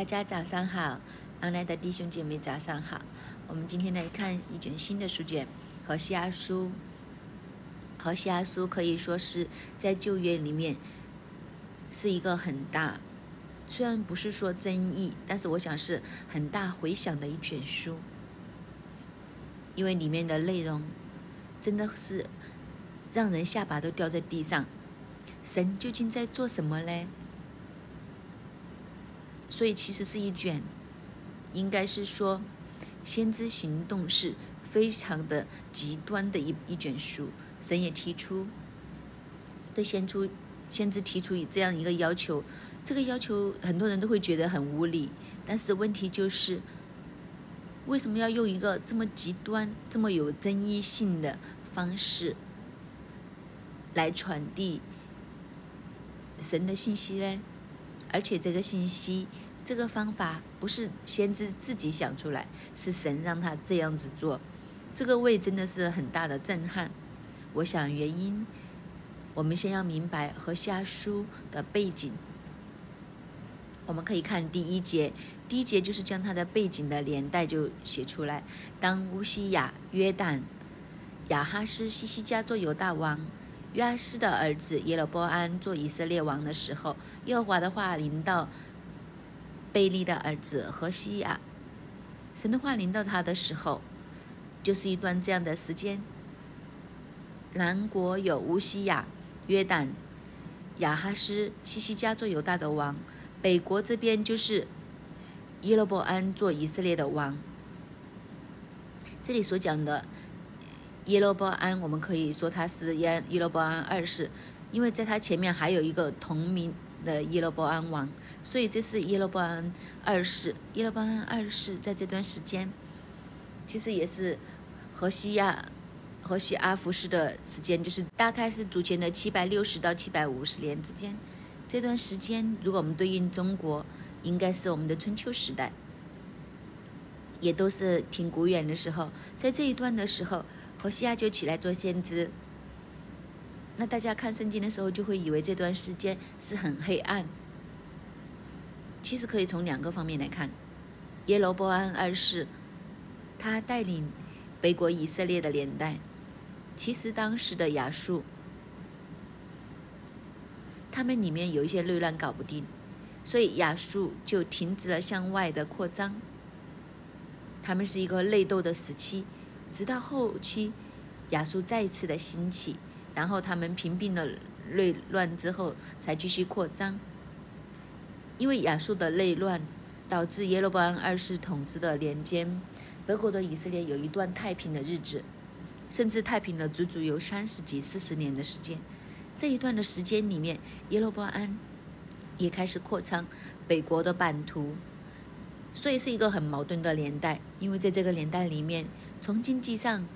大家早上好，安来的弟兄姐妹早上好。我们今天来看一卷新的书卷《何西阿书》。何西阿书可以说是在旧约里面是一个很大，虽然不是说争议，但是我想是很大回响的一卷书，因为里面的内容真的是让人下巴都掉在地上。神究竟在做什么呢？所以其实是一卷，应该是说，先知行动是非常的极端的一一卷书。神也提出对先出先知提出这样一个要求，这个要求很多人都会觉得很无理，但是问题就是，为什么要用一个这么极端、这么有争议性的方式来传递神的信息呢？而且这个信息、这个方法不是先知自己想出来，是神让他这样子做，这个位真的是很大的震撼。我想原因，我们先要明白和下书的背景。我们可以看第一节，第一节就是将它的背景的年代就写出来。当乌西亚、约旦、亚哈斯、西西加做犹大王，约阿斯的儿子耶罗波安做以色列王的时候，耶和华的话临到贝利的儿子何西亚，神的话临到他的时候，就是一段这样的时间。南国有乌西亚、约旦、亚哈斯、西西加做犹大的王；北国这边就是耶罗波安做以色列的王。这里所讲的耶罗波安，我们可以说他是耶耶罗波安二世，因为在他前面还有一个同名的耶罗波安王，所以这是耶罗波安二世。耶罗波安二世在这段时间，其实也是河西亚。和西阿服侍的时间就是大概是主前的七百六十到七百五十年之间，这段时间如果我们对应中国，应该是我们的春秋时代，也都是挺古远的时候。在这一段的时候，何西亚就起来做先知。那大家看圣经的时候，就会以为这段时间是很黑暗。其实可以从两个方面来看，耶罗波安二世，他带领北国以色列的年代。其实当时的亚述，他们里面有一些内乱搞不定，所以亚述就停止了向外的扩张。他们是一个内斗的时期，直到后期亚述再次的兴起，然后他们平定了内乱之后，才继续扩张。因为亚述的内乱，导致耶罗伯安二世统治的年间，德国的以色列有一段太平的日子。甚至太平了足足有三十几、四十年的时间，这一段的时间里面，耶罗伯安也开始扩张北国的版图，所以是一个很矛盾的年代。因为在这个年代里面，从经济上、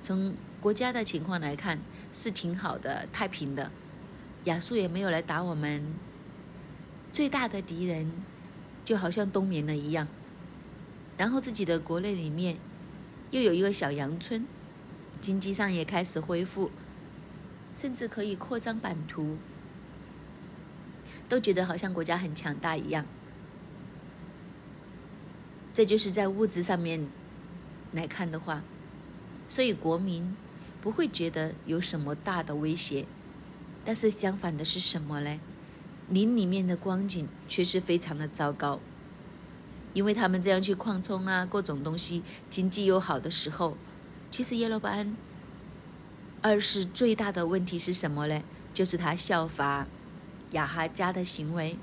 从国家的情况来看是挺好的、太平的，亚述也没有来打我们，最大的敌人就好像冬眠了一样，然后自己的国内里面又有一个小阳春。经济上也开始恢复，甚至可以扩张版图，都觉得好像国家很强大一样。这就是在物质上面来看的话，所以国民不会觉得有什么大的威胁。但是相反的是什么呢？林里面的光景却是非常的糟糕，因为他们这样去扩充啊，各种东西经济又好的时候。其实耶罗巴安二世最大的问题是什么呢？就是他效法亚哈家的行为。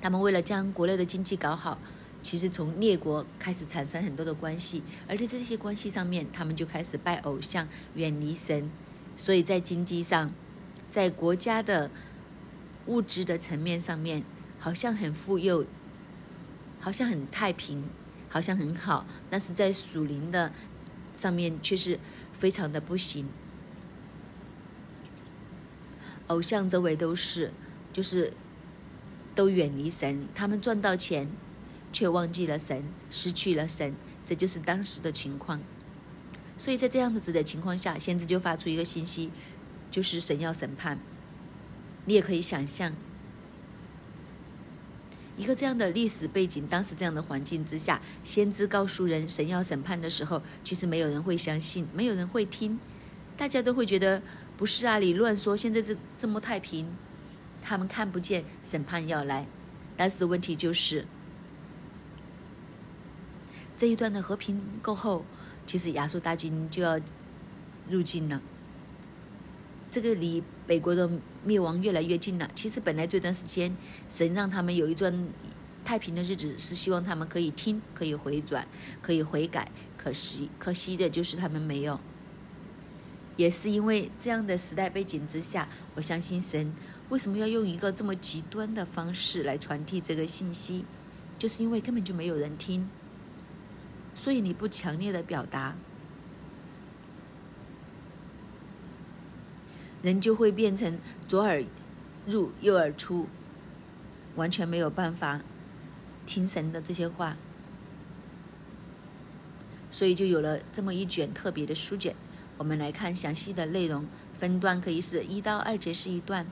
他们为了将国内的经济搞好，其实从列国开始产生很多的关系，而在这些关系上面，他们就开始拜偶像，远离神。所以在经济上，在国家的物质的层面上面，好像很富有，好像很太平。好像很好，但是在属灵的上面却是非常的不行。偶像周围都是，就是都远离神，他们赚到钱，却忘记了神，失去了神，这就是当时的情况。所以在这样子的情况下，先知就发出一个信息，就是神要审判。你也可以想象，一个这样的历史背景，当时这样的环境之下，先知告诉人神要审判的时候，其实没有人会相信，没有人会听，大家都会觉得不是啊，你乱说，现在这这么太平，他们看不见审判要来。但是问题就是，这一段的和平过后，其实亚述大军就要入境了。这个离北国的灭亡越来越近了。其实本来这段时间，神让他们有一段太平的日子，是希望他们可以听，可以回转，可以悔改。可惜，可惜的就是他们没有。也是因为这样的时代背景之下，我相信神为什么要用一个这么极端的方式来传递这个信息，就是因为根本就没有人听。所以你不强烈的表达。人就会变成左耳入右耳出，完全没有办法听神的这些话，所以就有了这么一卷特别的书卷。我们来看详细的内容，分段可以是一到二节是一段，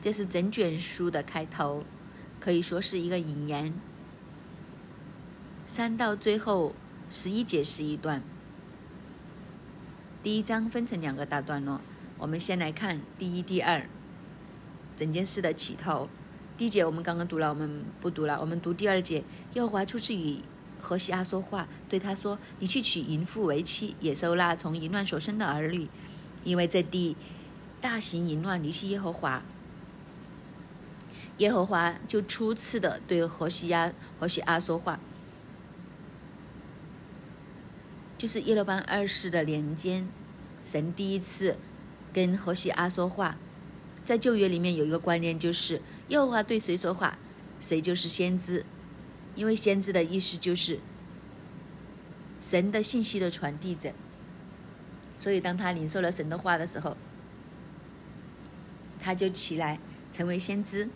这是整卷书的开头，可以说是一个引言。三到最后十一节是一段。第一章分成两个大段落，我们先来看第一、第二，整件事的起头。第一节我们刚刚读了，我们不读了，我们读第二节。耶和华初次与何西阿说话，对他说：“你去娶淫妇为妻，也收纳从淫乱所生的儿女，因为这地大行淫乱，离弃耶和华。”耶和华就初次的对何西阿、何西阿说话。就是耶罗班二世的年间，神第一次跟何西阿说话。在旧约里面有一个观念，就是耶和华对谁说话，谁就是先知，因为先知的意思就是神的信息的传递者。所以当他领受了神的话的时候，他就起来成为先知。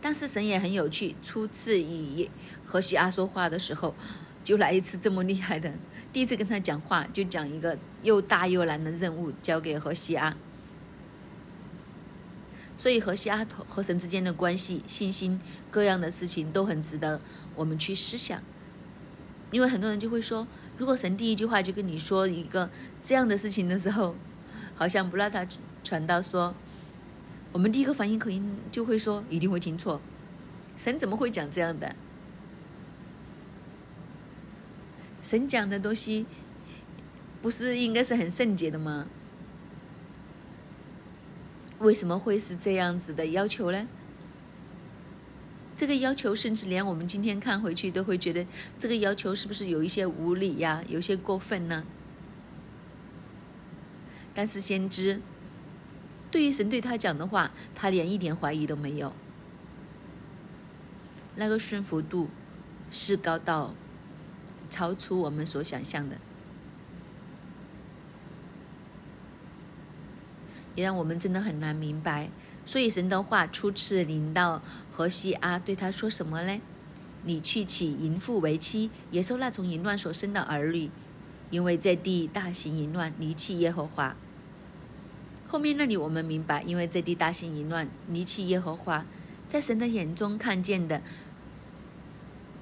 但是神也很有趣，初次与何西阿说话的时候，就来一次这么厉害的。第一次跟他讲话，就讲一个又大又难的任务交给何西阿，所以何西阿和神之间的关系、信心各样的事情都很值得我们去思想。因为很多人就会说，如果神第一句话就跟你说一个这样的事情的时候，好像不让他传到说，我们第一个反应可能就会说一定会听错，神怎么会讲这样的？神讲的东西，不是应该是很圣洁的吗？为什么会是这样子的要求呢？这个要求，甚至连我们今天看回去，都会觉得这个要求是不是有一些无理呀，有些过分呢？但是先知对于神对他讲的话，他连一点怀疑都没有，那个顺服度是高到。超出我们所想象的，也让我们真的很难明白。所以神的话初次临到何西阿，对他说什么呢？你去娶淫妇为妻，也收那从淫乱所生的儿女，因为这地大行淫乱，离弃耶和华。后面那里我们明白，因为这地大行淫乱，离弃耶和华，在神的眼中看见的，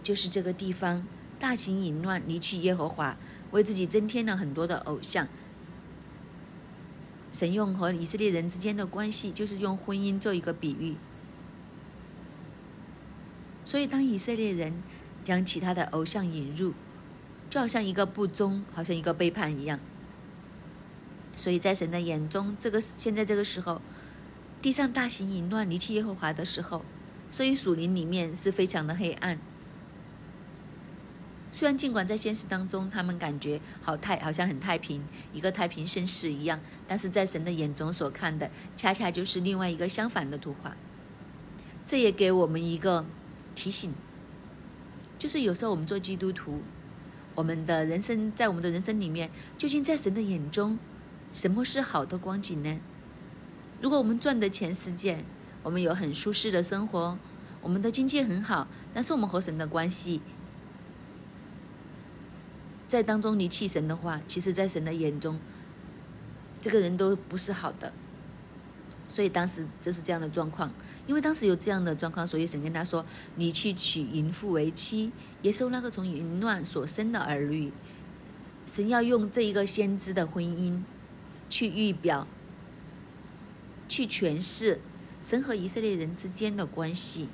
就是这个地方。大型淫乱，离弃耶和华，为自己增添了很多的偶像。神用和以色列人之间的关系，就是用婚姻做一个比喻。所以，当以色列人将其他的偶像引入，就好像一个不忠，好像一个背叛一样。所以在神的眼中，这个现在这个时候，地上大型淫乱，离弃耶和华的时候，所以属灵里面是非常的黑暗。虽然尽管在现实当中，他们感觉好太好像很太平，一个太平盛世一样，但是在神的眼中所看的，恰恰就是另外一个相反的图画。这也给我们一个提醒，就是有时候我们做基督徒，我们的人生在我们的人生里面，究竟在神的眼中，什么是好的光景呢？如果我们赚的钱世界，我们有很舒适的生活，我们的经济很好，但是我们和神的关系。在当中离弃神的话，其实，在神的眼中，这个人都不是好的。所以当时就是这样的状况，因为当时有这样的状况，所以神跟他说：“你去娶淫妇为妻，也收那个从淫乱所生的儿女。”神要用这一个先知的婚姻去预表、去诠释神和以色列人之间的关系，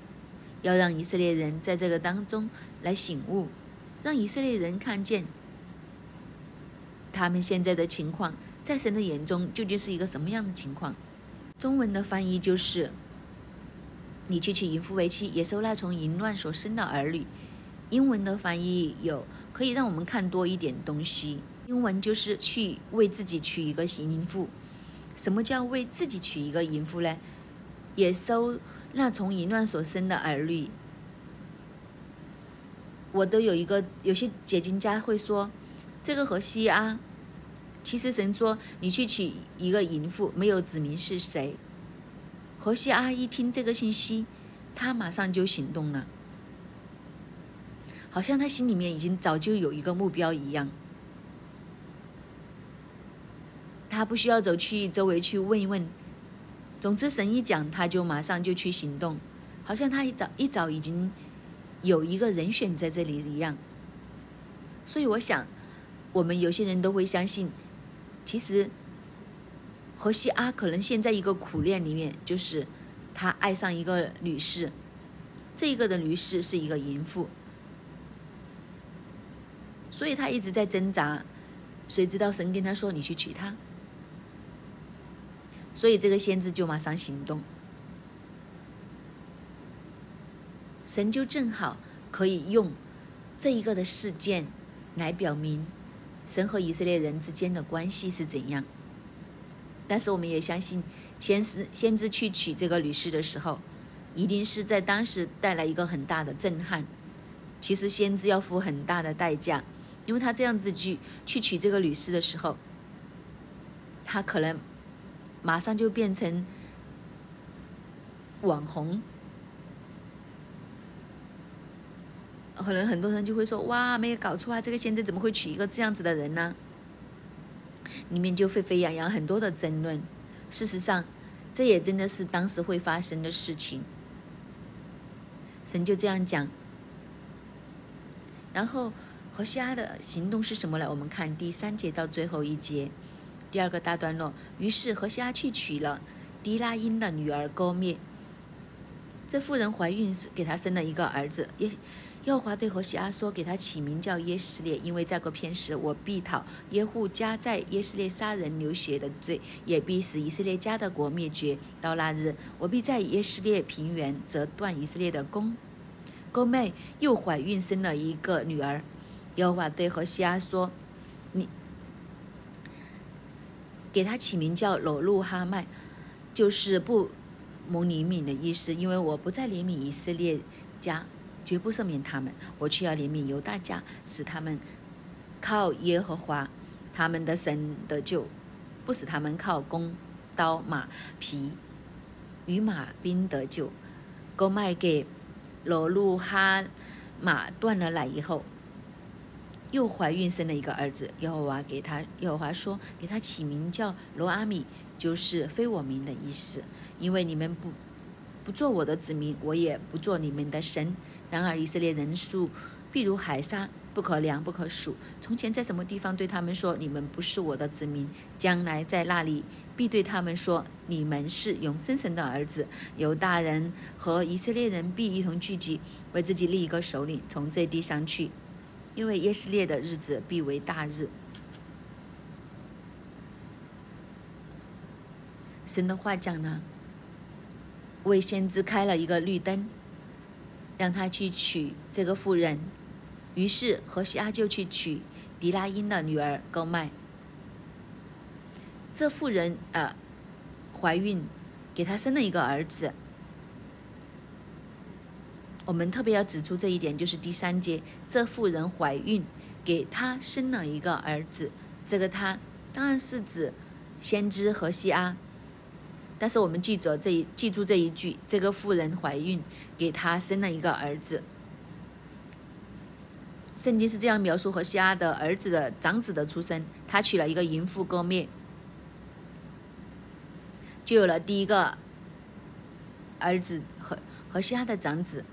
要让以色列人在这个当中来醒悟，让以色列人看见他们现在的情况，在神的眼中究竟是一个什么样的情况。中文的翻译就是：“你去娶淫妇为妻，也收那从淫乱所生的儿女。”英文的翻译有可以让我们看多一点东西。英文就是去为自己娶一个淫妇。什么叫为自己娶一个淫妇呢？也收那从淫乱所生的儿女。我都有一个，有些解经家会说，这个和西阿。其实神说：“你去娶一个淫妇，没有指明是谁。”何西阿一听这个信息，他马上就行动了，好像他心里面已经早就有一个目标一样。他不需要走去周围去问一问，总之神一讲，他就马上就去行动，好像他一早一早已经有一个人选在这里一样。所以我想，我们有些人都会相信。其实，何西阿可能现在一个苦恋里面，就是他爱上一个女士，这一个的女士是一个淫妇，所以他一直在挣扎。谁知道神跟他说：“你去娶她。”所以这个先知就马上行动，神就正好可以用这一个的事件来表明。神和以色列人之间的关系是怎样？但是我们也相信，先知先知去娶这个女士的时候，一定是在当时带来一个很大的震撼。其实先知要付很大的代价，因为他这样子去去娶这个女士的时候，他可能马上就变成网红。可能很多人就会说：“哇，没有搞错啊，这个先知怎么会娶一个这样子的人呢？”里面就沸沸扬扬很多的争论。事实上，这也真的是当时会发生的事情。神就这样讲。然后何西阿的行动是什么呢？我们看第三节到最后一节，第二个大段落。于是何西阿去娶了迪拉因的女儿勾灭。这妇人怀孕时，给他生了一个儿子，也。耶和华对何西阿说：“给他起名叫耶斯列，因为在过片时，我必讨耶户家在耶斯列杀人流血的罪，也必使以色列家的国灭绝。到那日，我必在耶斯列平原折断以色列的弓。”勾妹又怀孕生了一个女儿。耶和华对何西阿说：“你给他起名叫罗路哈麦，就是不蒙怜悯的意思，因为我不再怜悯以色列家。”绝不赦免他们，我却要怜悯犹大家，使他们靠耶和华他们的神得救，不使他们靠弓刀马皮与马兵得救。购卖给罗路哈马断了奶以后，又怀孕生了一个儿子。耶和华给他，耶和华说：“给他起名叫罗阿米，就是非我民的意思，因为你们不不做我的子民，我也不做你们的神。”然而以色列人数必如海沙，不可量不可数。从前在什么地方对他们说：“你们不是我的子民。”将来在那里必对他们说：“你们是永生神的儿子。”犹大人和以色列人必一同聚集，为自己立一个首领，从这地上去，因为耶斯列的日子必为大日。神的话讲呢，为先知开了一个绿灯。让他去娶这个妇人，于是何西阿就去娶迪拉因的女儿高麦。这妇人呃怀孕，给他生了一个儿子。我们特别要指出这一点，就是第三节，这妇人怀孕，给他生了一个儿子。这个他当然是指先知何西阿。但是我们记住这一记住这一句，这个妇人怀孕，给他生了一个儿子。圣经是这样描述何西阿的儿子的长子的出生：他娶了一个淫妇割灭。就有了第一个儿子和和西阿的长子。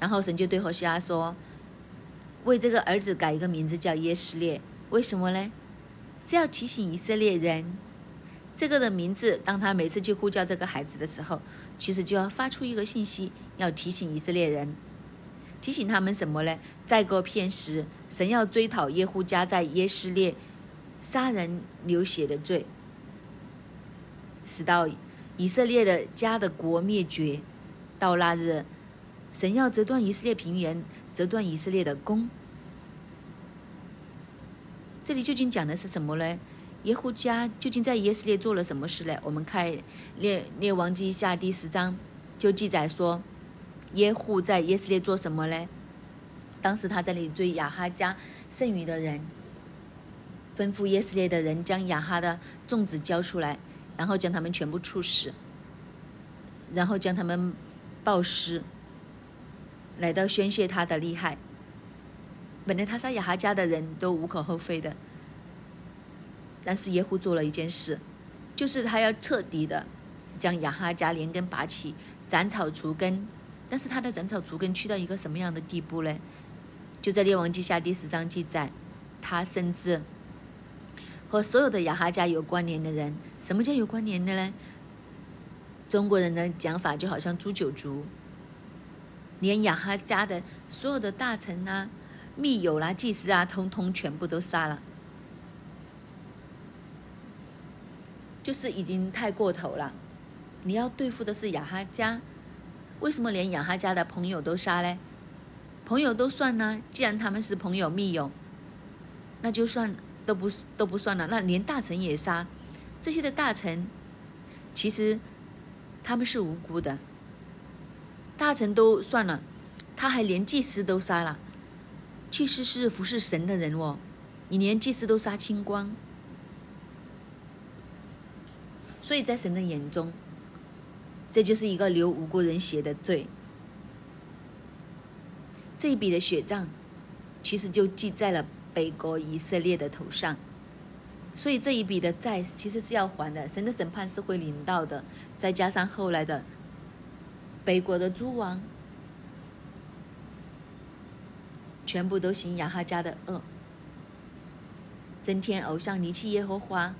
然后神就对何西阿说：“为这个儿子改一个名字叫耶斯列，为什么呢？是要提醒以色列人，这个的名字，当他每次去呼叫这个孩子的时候，其实就要发出一个信息，要提醒以色列人，提醒他们什么呢？在过片时，神要追讨耶户家在耶斯列杀人流血的罪，使到以色列的家的国灭绝。到那日。”神要折断以色列平原，折断以色列的弓。这里究竟讲的是什么呢？耶户家究竟在耶斯列做了什么事呢？我们看列列王记下第十章就记载说，耶户在耶斯列做什么呢？当时他在那里追亚哈家剩余的人，吩咐耶斯列的人将亚哈的粽子交出来，然后将他们全部处死，然后将他们暴尸。来到宣泄他的厉害。本来他杀亚哈家的人都无可厚非的，但是耶户做了一件事，就是他要彻底的将亚哈家连根拔起，斩草除根。但是他的斩草除根去到一个什么样的地步呢？就在列王记下第十章记载，他甚至和所有的亚哈家有关联的人，什么叫有关联的呢？中国人的讲法就好像诛九族。连亚哈家的所有的大臣啊、密友啦、祭司啊，通通全部都杀了，就是已经太过头了。你要对付的是亚哈家，为什么连亚哈家的朋友都杀呢？朋友都算呢，既然他们是朋友密友，那就算都不都不算了。那连大臣也杀，这些的大臣其实他们是无辜的。大臣都算了，他还连祭司都杀了。祭司是服侍神的人哦，你连祭司都杀清光，所以在神的眼中，这就是一个流无辜人血的罪。这一笔的血账，其实就记在了北国以色列的头上，所以这一笔的债其实是要还的。神的审判是会临到的，再加上后来的。北国的诸王，全部都行亚哈家的恶，增添偶像离弃耶和华，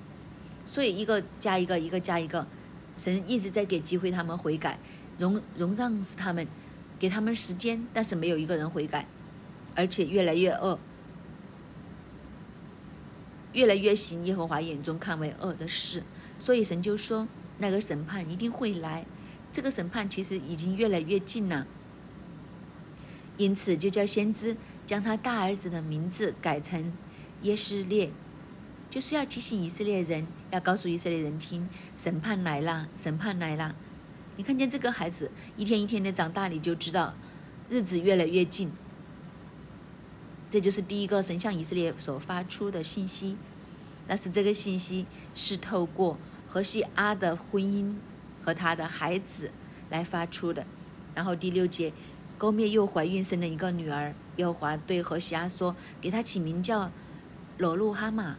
所以一个加一个，一个加一个，神一直在给机会他们悔改，容容让是他们，给他们时间，但是没有一个人悔改，而且越来越恶，越来越行耶和华眼中看为恶的事，所以神就说那个审判一定会来。这个审判其实已经越来越近了，因此就叫先知将他大儿子的名字改成耶斯列，就是要提醒以色列人，要告诉以色列人听，审判来了，审判来了。你看见这个孩子一天一天的长大，你就知道日子越来越近。这就是第一个神向以色列所发出的信息，但是这个信息是透过何西阿的婚姻。和他的孩子来发出的，然后第六节，勾灭又怀孕生了一个女儿，耶和华对何西阿说：“给他起名叫罗路哈玛。”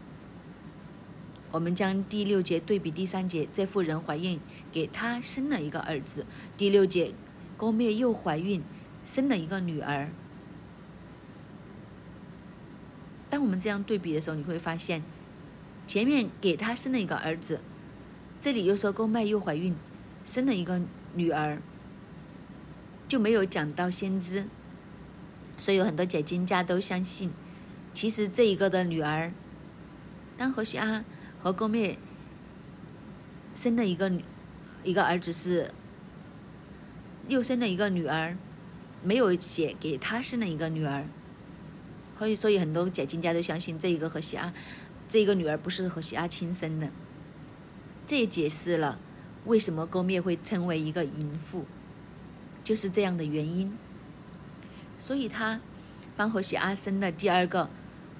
我们将第六节对比第三节，这妇人怀孕，给他生了一个儿子。第六节，勾灭又怀孕生了一个女儿。当我们这样对比的时候，你会发现，前面给他生了一个儿子，这里又说勾麦又怀孕。生了一个女儿，就没有讲到先知，所以有很多解经家都相信，其实这一个的女儿，当何西阿和勾灭生了一个一个儿子是，又生了一个女儿，没有写给他生了一个女儿，所以所以很多解经家都相信这一个何喜阿，这一个女儿不是何喜阿亲生的，这也解释了。为什么勾灭会成为一个淫妇？就是这样的原因。所以他帮何喜阿生的第二个，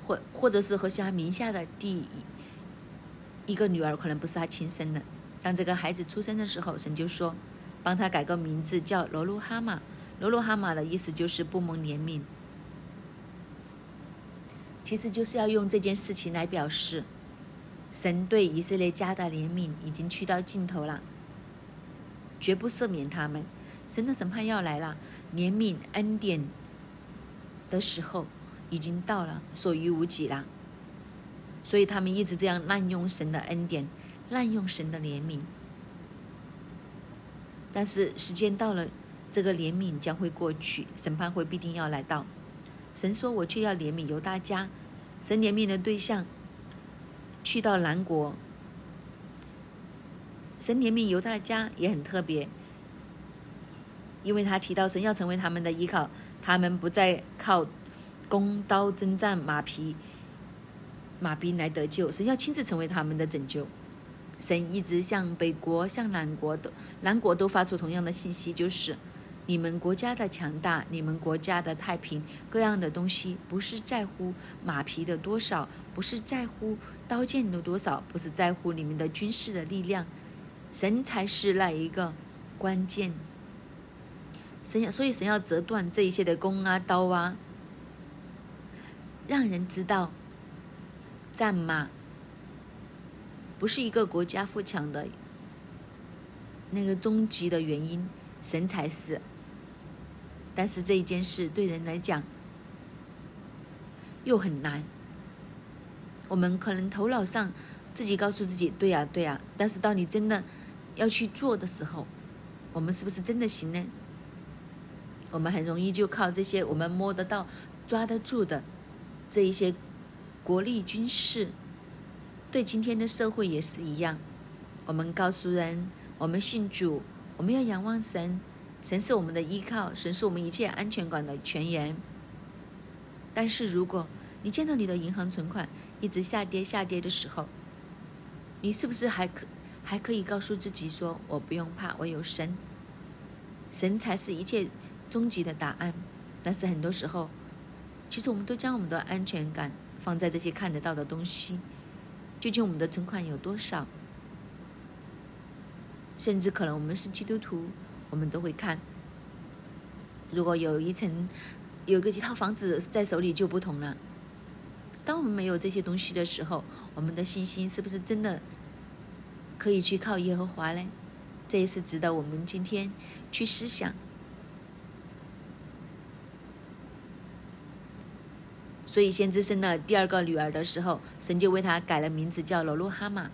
或或者是何西阿名下的第一个女儿，可能不是他亲生的。当这个孩子出生的时候，神就说，帮他改个名字叫罗路哈玛。罗路哈玛的意思就是不蒙怜悯，其实就是要用这件事情来表示，神对以色列家的怜悯已经去到尽头了。绝不赦免他们。神的审判要来了，怜悯恩典的时候已经到了，所余无几了。所以他们一直这样滥用神的恩典，滥用神的怜悯。但是时间到了，这个怜悯将会过去，审判会必定要来到。神说：“我却要怜悯犹大家。”神怜悯的对象去到南国。神怜悯犹大家也很特别，因为他提到神要成为他们的依靠，他们不再靠弓刀征战、马匹、马兵来得救，神要亲自成为他们的拯救。神一直向北国、向南国的、南国都发出同样的信息，就是。你们国家的强大，你们国家的太平，各样的东西，不是在乎马匹的多少，不是在乎刀剑的多少，不是在乎你们的军事的力量，神才是那一个关键。神要，所以神要折断这一些的弓啊、刀啊，让人知道，战马不是一个国家富强的那个终极的原因，神才是。但是这一件事对人来讲又很难。我们可能头脑上自己告诉自己“对呀，对呀”，但是当你真的要去做的时候，我们是不是真的行呢？我们很容易就靠这些我们摸得到、抓得住的这一些国力、军事，对今天的社会也是一样。我们告诉人，我们信主，我们要仰望神。神是我们的依靠，神是我们一切安全感的泉源。但是，如果你见到你的银行存款一直下跌下跌的时候，你是不是还可还可以告诉自己说：“我不用怕，我有神，神才是一切终极的答案。”但是很多时候，其实我们都将我们的安全感放在这些看得到的东西。究竟我们的存款有多少？甚至可能我们是基督徒。我们都会看，如果有一层，有个几套房子在手里就不同了。当我们没有这些东西的时候，我们的信心是不是真的可以去靠耶和华呢？这也是值得我们今天去思想。所以，先知生了第二个女儿的时候，神就为她改了名字，叫罗路哈玛，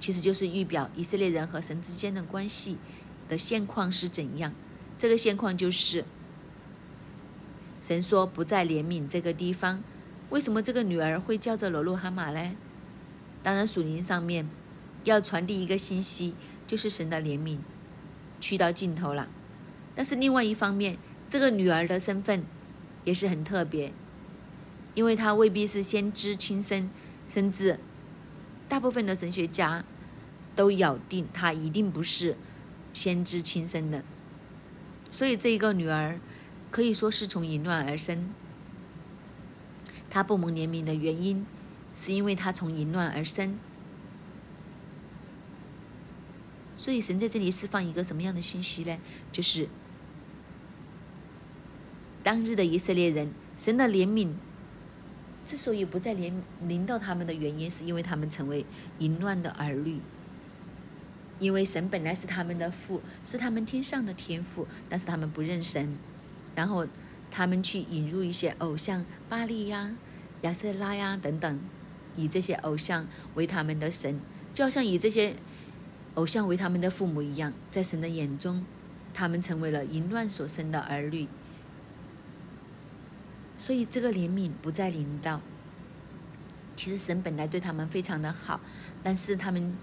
其实就是预表以色列人和神之间的关系。的现况是怎样？这个现况就是，神说不再怜悯这个地方。为什么这个女儿会叫着罗路哈马呢？当然，属灵上面要传递一个信息，就是神的怜悯去到尽头了。但是另外一方面，这个女儿的身份也是很特别，因为他未必是先知亲生，甚至大部分的神学家都咬定他一定不是。先知亲生的，所以这一个女儿可以说是从淫乱而生。她不蒙怜悯的原因，是因为她从淫乱而生。所以神在这里释放一个什么样的信息呢？就是当日的以色列人，神的怜悯之所以不再怜临到他们的原因，是因为他们成为淫乱的儿女。因为神本来是他们的父，是他们天上的天父，但是他们不认神，然后他们去引入一些偶像，巴利呀、亚瑟拉呀等等，以这些偶像为他们的神，就好像以这些偶像为他们的父母一样，在神的眼中，他们成为了淫乱所生的儿女，所以这个怜悯不再临到。其实神本来对他们非常的好，但是他们。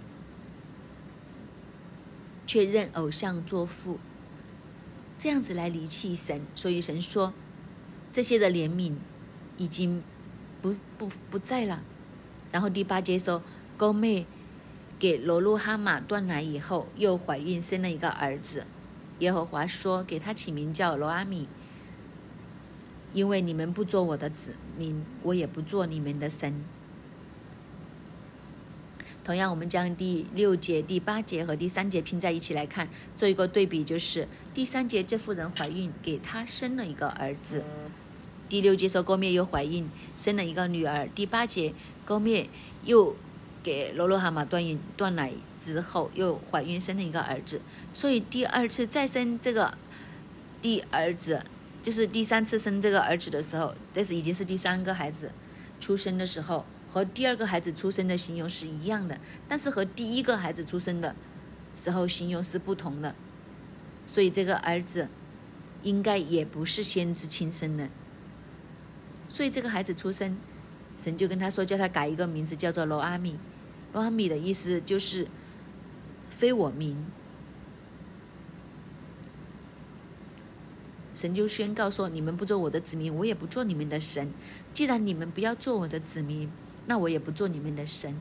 却认偶像作父，这样子来离弃神，所以神说这些的怜悯已经不不不在了。然后第八节说，高妹给罗路哈马断奶以后，又怀孕生了一个儿子。耶和华说，给他起名叫罗阿米，因为你们不做我的子民，我也不做你们的神。同样，我们将第六节、第八节和第三节拼在一起来看，做一个对比，就是第三节这妇人怀孕，给她生了一个儿子；第六节说勾灭又怀孕，生了一个女儿；第八节勾灭又给罗罗蛤蟆断孕断奶之后，又怀孕生了一个儿子，所以第二次再生这个第儿子，就是第三次生这个儿子的时候，这是已经是第三个孩子出生的时候，和第二个孩子出生的形容是一样的，但是和第一个孩子出生的时候形容是不同的，所以这个儿子应该也不是先知亲生的，所以这个孩子出生。神就跟他说，叫他改一个名字，叫做罗阿米。罗阿米的意思就是非我民。神就宣告说：你们不做我的子民，我也不做你们的神。既然你们不要做我的子民，那我也不做你们的神。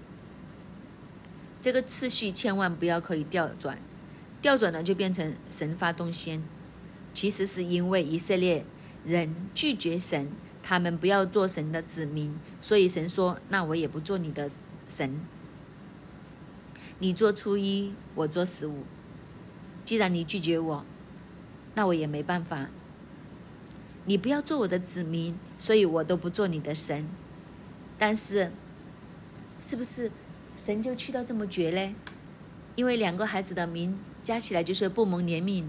这个次序千万不要可以调转，调转了就变成神发动先。其实是因为以色列人拒绝神。他们不要做神的子民，所以神说：“那我也不做你的神。你做初一，我做十五。既然你拒绝我，那我也没办法。你不要做我的子民，所以我都不做你的神。但是，是不是神就去到这么绝嘞？因为两个孩子的名加起来就是不蒙怜悯，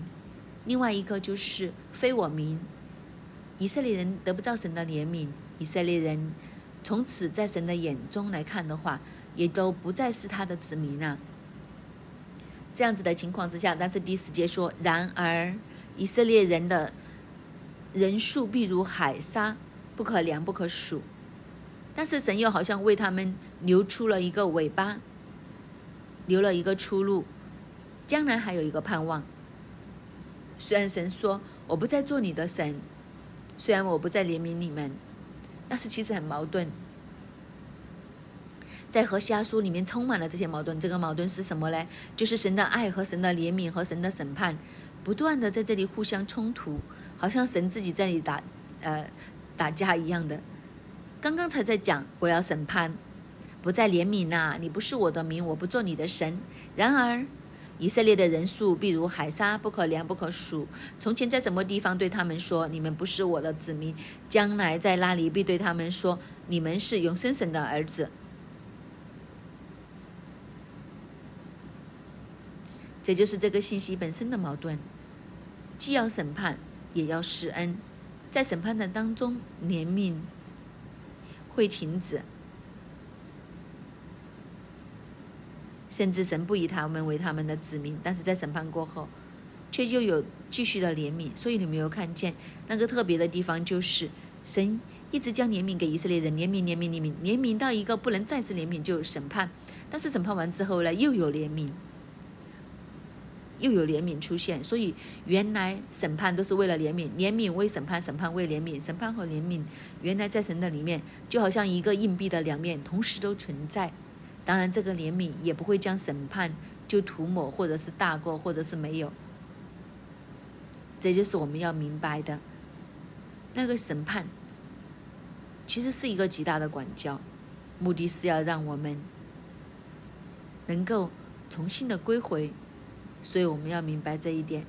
另外一个就是非我名。”以色列人得不到神的怜悯，以色列人从此在神的眼中来看的话，也都不再是他的子民了。这样子的情况之下，但是第十节说：“然而以色列人的人数必如海沙，不可量不可数。”但是神又好像为他们留出了一个尾巴，留了一个出路，将来还有一个盼望。虽然神说：“我不再做你的神。”虽然我不再怜悯你们，但是其实很矛盾。在和下书里面充满了这些矛盾。这个矛盾是什么呢？就是神的爱和神的怜悯和神的审判，不断的在这里互相冲突，好像神自己在里打，呃，打架一样的。刚刚才在讲我要审判，不再怜悯呐，你不是我的民，我不做你的神。然而。以色列的人数必如海沙，不可量不可数。从前在什么地方对他们说：“你们不是我的子民。”将来在那里必对他们说：“你们是永生神的儿子。”这就是这个信息本身的矛盾：既要审判，也要施恩。在审判的当中，怜悯会停止。甚至神不以他们为他们的子民，但是在审判过后，却又有继续的怜悯。所以你没有看见那个特别的地方，就是神一直将怜悯给以色列人，怜悯、怜悯、怜悯，怜悯到一个不能再次怜悯，就审判。但是审判完之后呢，又有怜悯，又有怜悯出现。所以原来审判都是为了怜悯，怜悯为审判，审判为怜悯，审判和怜悯原来在神的里面，就好像一个硬币的两面，同时都存在。当然，这个怜悯也不会将审判就涂抹，或者是大过，或者是没有。这就是我们要明白的。那个审判其实是一个极大的管教，目的是要让我们能够重新的归回。所以我们要明白这一点。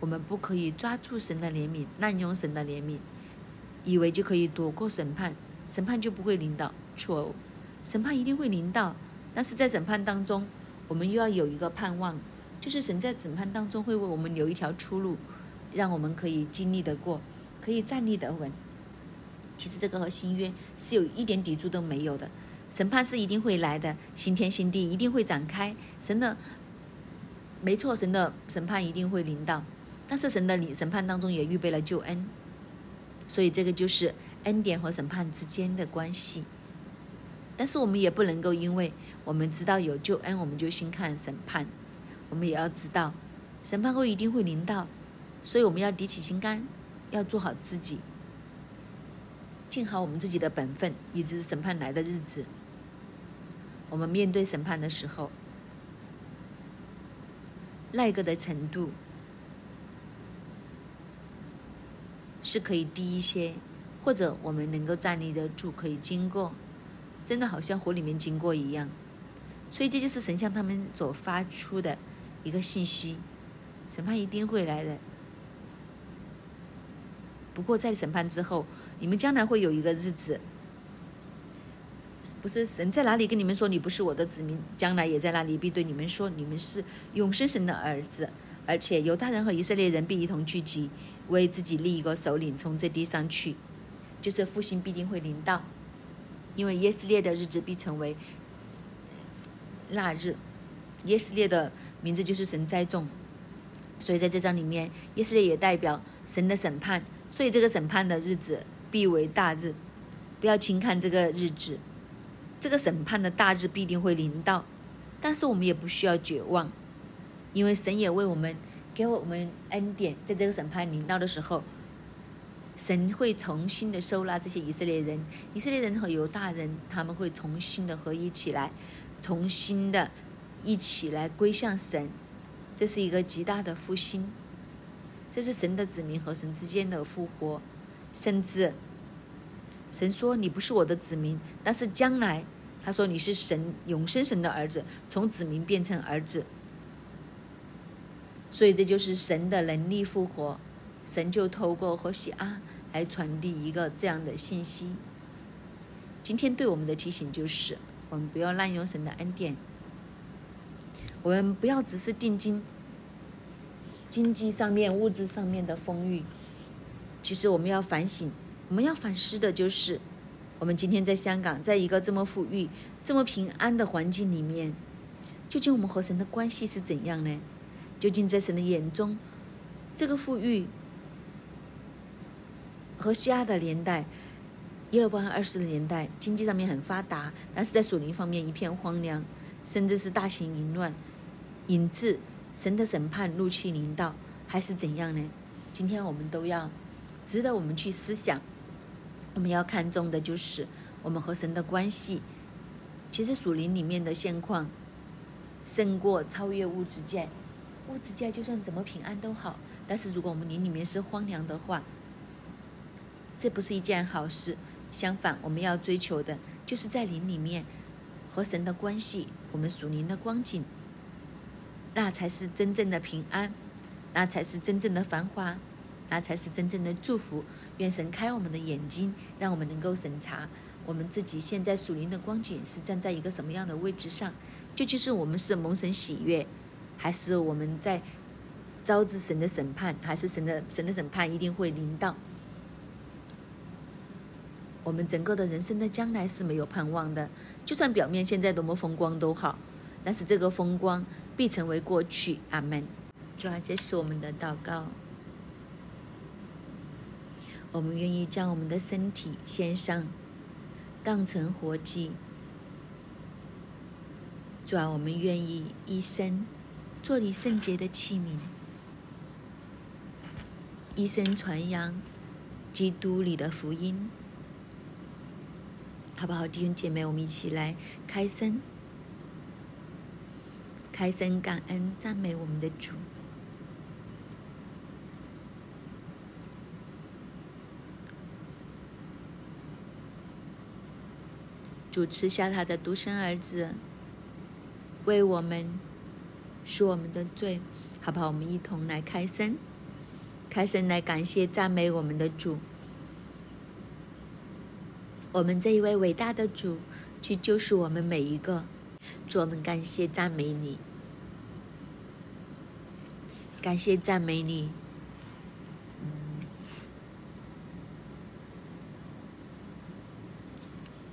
我们不可以抓住神的怜悯，滥用神的怜悯，以为就可以躲过审判，审判就不会领导错误。审判一定会临到，但是在审判当中，我们又要有一个盼望，就是神在审判当中会为我们留一条出路，让我们可以经历得过，可以站立得稳。其实这个和新约是有一点抵触都没有的，审判是一定会来的，新天新地一定会展开，神的没错，神的审判一定会临到，但是神的审审判当中也预备了救恩，所以这个就是恩典和审判之间的关系。但是我们也不能够，因为我们知道有救恩，我们就心看审判。我们也要知道，审判后一定会临到，所以我们要提起心肝，要做好自己，尽好我们自己的本分，以至审判来的日子，我们面对审判的时候，那个的程度是可以低一些，或者我们能够站立得住，可以经过。真的好像火里面经过一样，所以这就是神像他们所发出的一个信息：审判一定会来的。不过在审判之后，你们将来会有一个日子，不是神在哪里跟你们说你不是我的子民，将来也在那里必对你们说你们是永生神的儿子，而且犹大人和以色列人必一同聚集，为自己立一个首领从这地上去，就是复兴必定会临到，因为耶斯列的日子必成为那日，耶斯列的名字就是神栽种，所以在这章里面，耶斯列也代表神的审判，所以这个审判的日子必为大日，不要轻看这个日子。这个审判的大日必定会临到，但是我们也不需要绝望，因为神也为我们给我们恩典，在这个审判临到的时候，神会重新的收纳这些以色列人，以色列人和犹大人，他们会重新的合一起来，重新的一起来归向神，这是一个极大的复兴，这是神的子民和神之间的复活，甚至。神说：“你不是我的子民，但是将来，他说你是神永生神的儿子，从子民变成儿子。所以这就是神的能力复活，神就透过和西阿来传递一个这样的信息。今天对我们的提醒就是：我们不要滥用神的恩典，我们不要只是定睛经济上面、物质上面的丰裕，其实我们要反省。”我们要反思的就是，我们今天在香港，在一个这么富裕、这么平安的环境里面，究竟我们和神的关系是怎样呢？究竟在神的眼中，这个富裕和西亚的年代、耶罗波安二世的年代，经济上面很发达，但是在属灵方面一片荒凉，甚至是大型淫乱，引致神的审判怒气临到，还是怎样呢？今天我们都要值得我们去思想。我们要看重的就是我们和神的关系。其实属灵里面的现况，胜过超越物质界。物质界就算怎么平安都好，但是如果我们灵里面是荒凉的话，这不是一件好事。相反，我们要追求的就是在灵里面和神的关系，我们属灵的光景，那才是真正的平安，那才是真正的繁华。那才是真正的祝福。愿神开我们的眼睛，让我们能够审查我们自己现在属灵的光景是站在一个什么样的位置上。究竟是我们是蒙神喜悦，还是我们在招致神的审判？还是神的神的审判一定会临到？我们整个的人生的将来是没有盼望的。就算表面现在多么风光都好，但是这个风光必成为过去。阿门。主啊，这是我们的祷告。我们愿意将我们的身体献上，当成活祭。主啊，我们愿意一生做你圣洁的器皿，一生传扬基督里的福音，好不好？弟兄姐妹，我们一起来开声，开声感恩赞美我们的主。主持下他的独生儿子，为我们赎我们的罪，好不好？我们一同来开声，开声来感谢赞美我们的主。我们这一位伟大的主，去救赎我们每一个。主，我们感谢赞美你，感谢赞美你。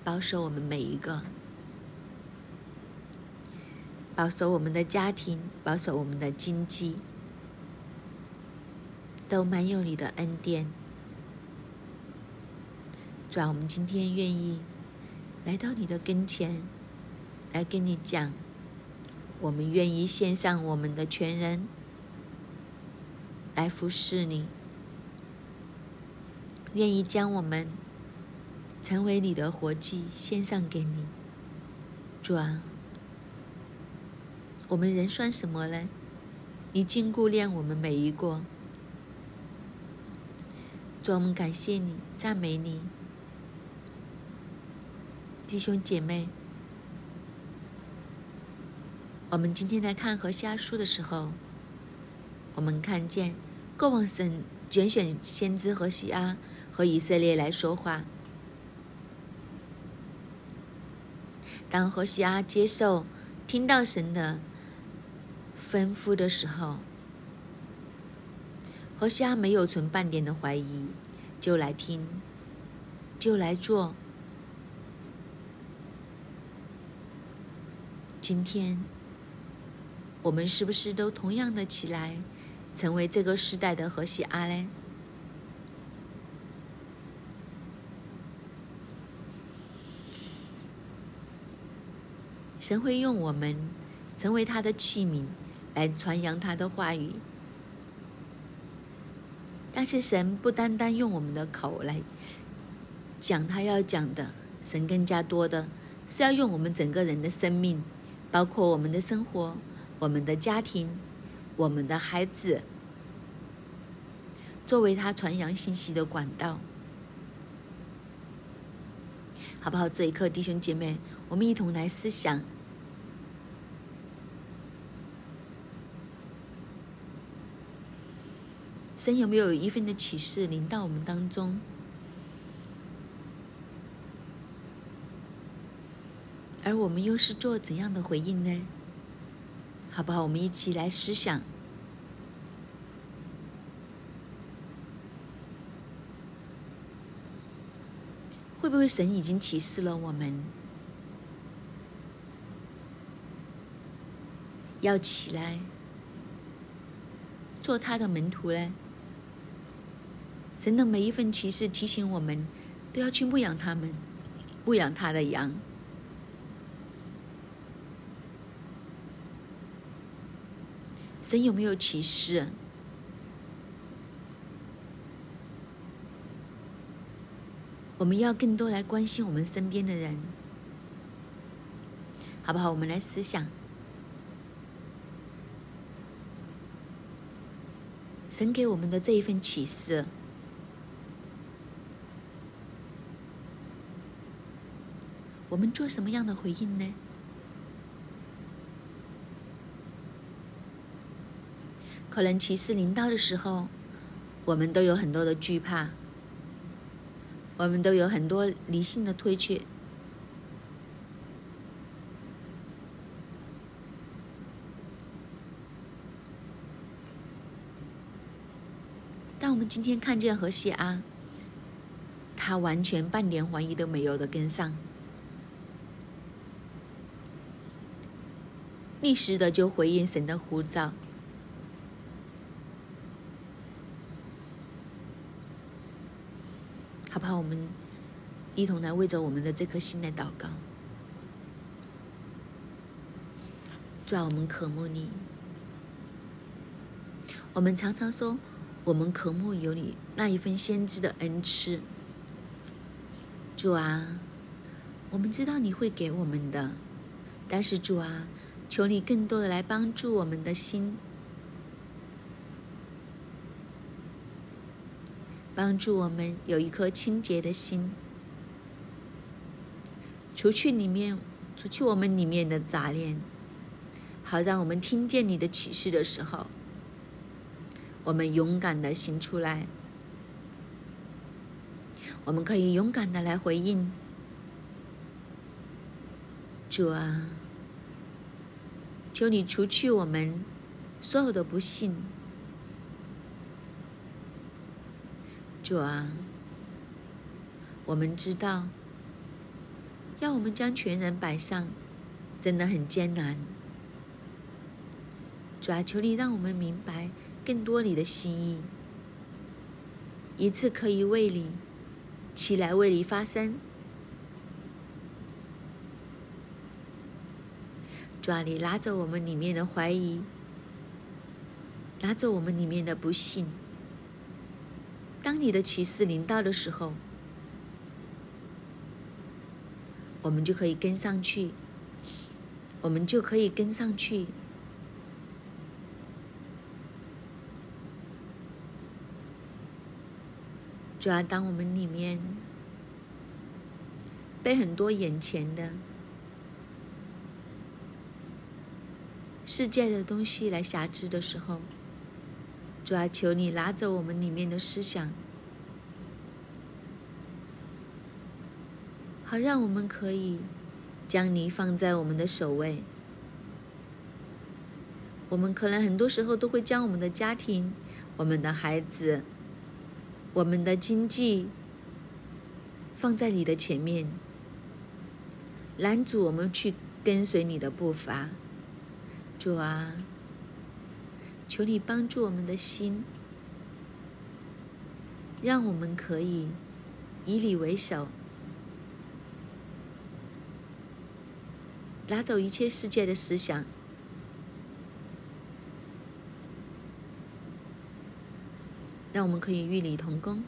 保守我们每一个，保守我们的家庭，保守我们的经济，都满有你的恩典。主啊，我们今天愿意来到你的跟前，来跟你讲，我们愿意献上我们的全人，来服侍你，愿意将我们。成为你的活祭，献上给你，主啊！我们人算什么呢？你经顾念我们每一个，主，我们感谢你，赞美你，弟兄姐妹。我们今天来看和下书的时候，我们看见过往神拣选先知和西阿和以色列来说话。当何西阿接受、听到神的吩咐的时候，何西阿没有存半点的怀疑，就来听，就来做。今天，我们是不是都同样的起来，成为这个时代的何西阿嘞？神会用我们成为他的器皿，来传扬他的话语。但是神不单单用我们的口来讲他要讲的，神更加多的是要用我们整个人的生命，包括我们的生活、我们的家庭、我们的孩子，作为他传扬信息的管道，好不好？这一刻，弟兄姐妹，我们一同来思想。神有没有一份的启示临到我们当中？而我们又是做怎样的回应呢？好不好？我们一起来思想，会不会神已经启示了我们，要起来做他的门徒呢？神的每一份启示提醒我们，都要去牧养他们，牧养他的羊。神有没有启示？我们要更多来关心我们身边的人，好不好？我们来思想，神给我们的这一份启示。我们做什么样的回应呢？可能骑士临到的时候，我们都有很多的惧怕，我们都有很多理性的推却。但我们今天看见何西阿，他完全半点怀疑都没有的跟上。立时的就回应神的呼召，好不好？我们一同来为着我们的这颗心来祷告。主啊，我们渴慕你。我们常常说，我们渴慕有你那一份先知的恩赐。主啊，我们知道你会给我们的，但是主啊。求你更多的来帮助我们的心，帮助我们有一颗清洁的心，除去里面，除去我们里面的杂念，好让我们听见你的启示的时候，我们勇敢的行出来，我们可以勇敢的来回应，主啊。求你除去我们所有的不幸，主啊，我们知道，要我们将全人摆上，真的很艰难。主啊，求你让我们明白更多你的心意，一次可以为你起来为你发声。抓你拉走我们里面的怀疑，拉走我们里面的不幸。当你的启示临到的时候，我们就可以跟上去，我们就可以跟上去。主要当我们里面被很多眼前的。世界的东西来辖制的时候，主要求你拿走我们里面的思想，好让我们可以将你放在我们的首位。我们可能很多时候都会将我们的家庭、我们的孩子、我们的经济放在你的前面，拦阻我们去跟随你的步伐。主啊，求你帮助我们的心，让我们可以以你为首，拿走一切世界的思想。让我们可以与你同工，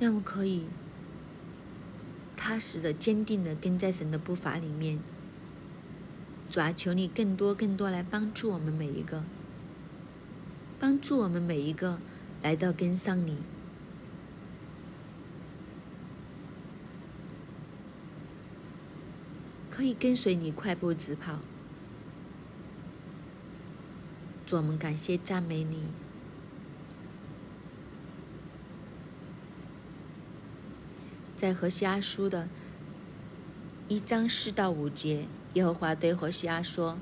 让我们可以踏实的、坚定的跟在神的步伐里面。主啊，求你更多、更多来帮助我们每一个，帮助我们每一个来到跟上你，可以跟随你快步直跑。主，我们感谢赞美你。在何西阿书的一章四到五节，耶和华对何西阿说：“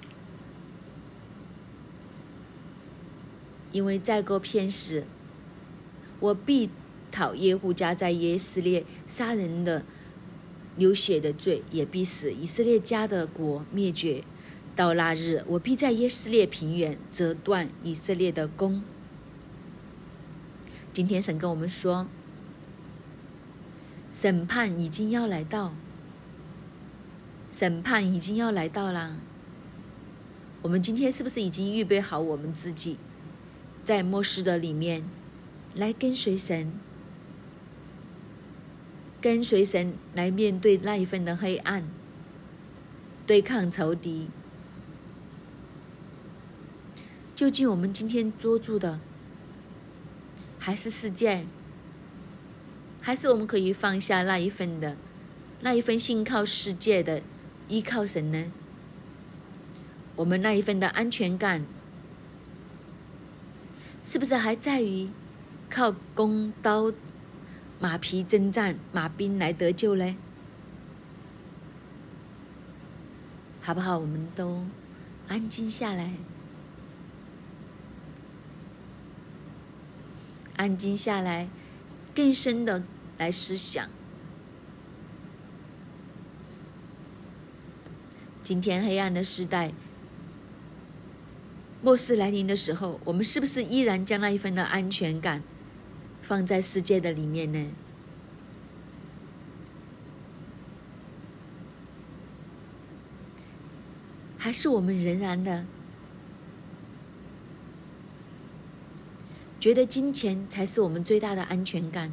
因为再过片时，我必讨耶户家在耶斯列杀人的流血的罪，也必使以色列家的国灭绝。”到那日，我必在耶斯列平原折断以色列的弓。今天神跟我们说，审判已经要来到，审判已经要来到了。我们今天是不是已经预备好我们自己，在末世的里面来跟随神，跟随神来面对那一份的黑暗，对抗仇敌？究竟我们今天捉住的，还是世界，还是我们可以放下那一份的，那一份信靠世界的，依靠神呢？我们那一份的安全感，是不是还在于靠弓刀、马匹征战、马兵来得救呢？好不好？我们都安静下来。安静下来，更深的来思想。今天黑暗的时代，末世来临的时候，我们是不是依然将那一份的安全感放在世界的里面呢？还是我们仍然的？觉得金钱才是我们最大的安全感，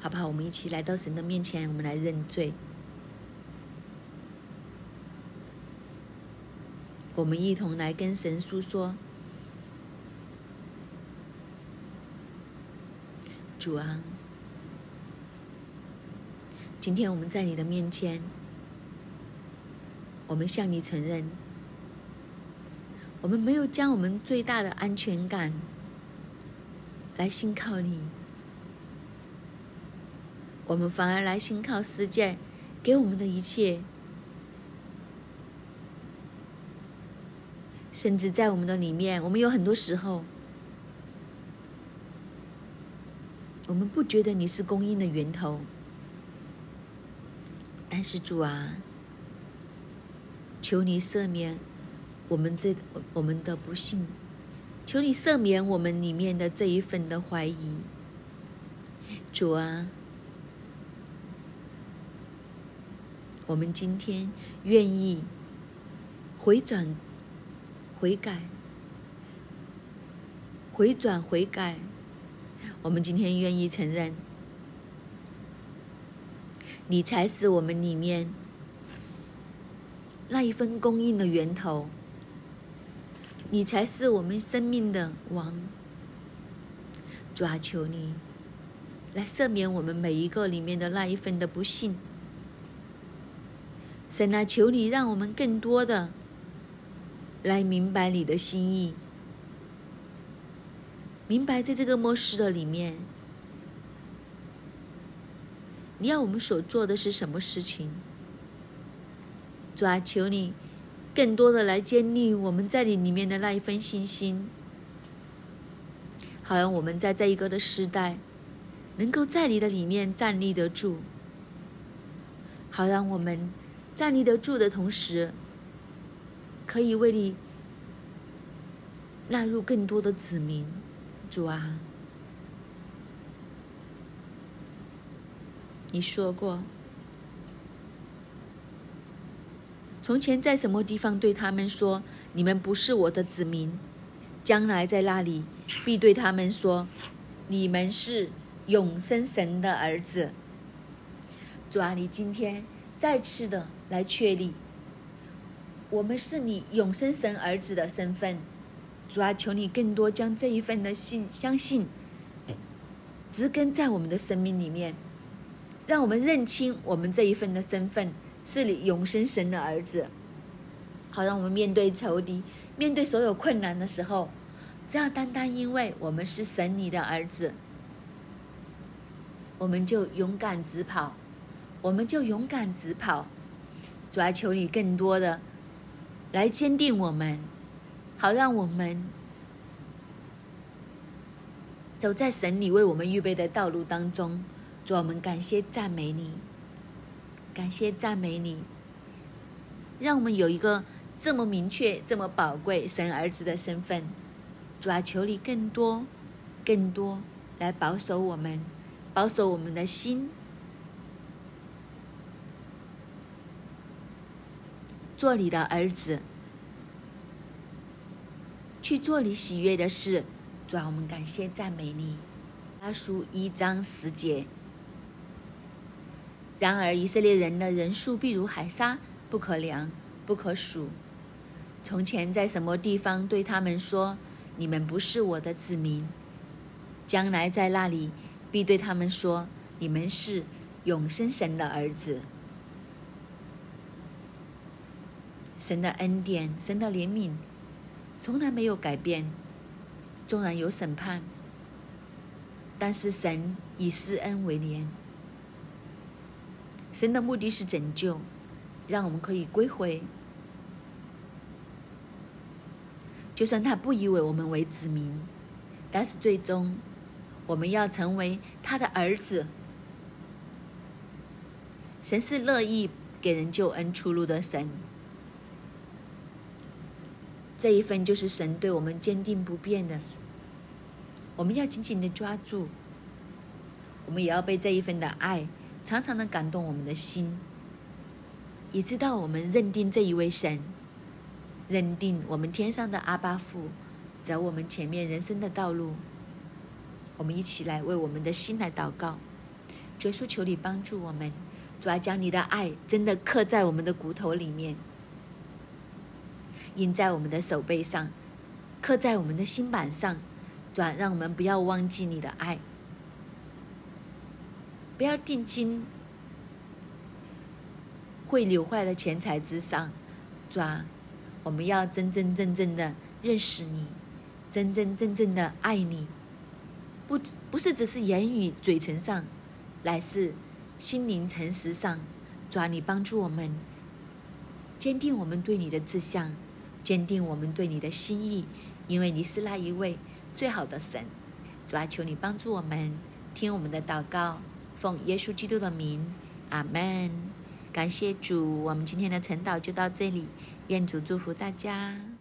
好不好？我们一起来到神的面前，我们来认罪。我们一同来跟神诉说：主啊，今天我们在你的面前。我们向你承认，我们没有将我们最大的安全感来信靠你，我们反而来信靠世界给我们的一切，甚至在我们的里面，我们有很多时候，我们不觉得你是供应的源头，但是主啊。求你赦免我们这我们的不幸，求你赦免我们里面的这一份的怀疑。主啊，我们今天愿意回转、悔改、回转、悔改。我们今天愿意承认，你才是我们里面。那一份供应的源头，你才是我们生命的王。主啊，求你来赦免我们每一个里面的那一份的不幸，神啊，求你让我们更多的来明白你的心意，明白在这个末世的里面，你要我们所做的是什么事情？主啊，求你更多的来建立我们在你里面的那一份信心，好让我们在这一个的时代，能够在你的里面站立得住，好让我们站立得住的同时，可以为你纳入更多的子民。主啊，你说过。从前在什么地方对他们说：“你们不是我的子民。”将来在那里必对他们说：“你们是永生神的儿子。”主啊，你今天再次的来确立，我们是你永生神儿子的身份。主啊，求你更多将这一份的信相信植根在我们的生命里面，让我们认清我们这一份的身份。是你永生神的儿子，好让我们面对仇敌、面对所有困难的时候，只要单单因为我们是神你的儿子，我们就勇敢直跑，我们就勇敢直跑。主啊，求你更多的来坚定我们，好让我们走在神你为我们预备的道路当中。主，我们感谢赞美你。感谢赞美你，让我们有一个这么明确、这么宝贵神儿子的身份。主啊，求你更多、更多来保守我们，保守我们的心，做你的儿子，去做你喜悦的事。主啊，我们感谢赞美你。阿书一章十节。然而，以色列人的人数必如海沙，不可量，不可数。从前在什么地方对他们说：“你们不是我的子民。”将来在那里必对他们说：“你们是永生神的儿子。”神的恩典，神的怜悯，从来没有改变。纵然有审判，但是神以施恩为怜。神的目的是拯救，让我们可以归回。就算他不以为我们为子民，但是最终我们要成为他的儿子。神是乐意给人救恩出路的神，这一份就是神对我们坚定不变的。我们要紧紧的抓住，我们也要被这一份的爱。常常的感动我们的心，也知道我们认定这一位神，认定我们天上的阿巴父，走我们前面人生的道路。我们一起来为我们的心来祷告，耶稣求你帮助我们，主要将你的爱真的刻在我们的骨头里面，印在我们的手背上，刻在我们的心板上，主让我们不要忘记你的爱。不要定金会扭坏的钱财之上，抓。我们要真真正正的认识你，真真正正的爱你，不不是只是言语嘴唇上，乃是心灵诚实上。抓你帮助我们，坚定我们对你的志向，坚定我们对你的心意，因为你是那一位最好的神。主啊，求你帮助我们，听我们的祷告。奉耶稣基督的名，阿门。感谢主，我们今天的晨祷就到这里。愿主祝福大家。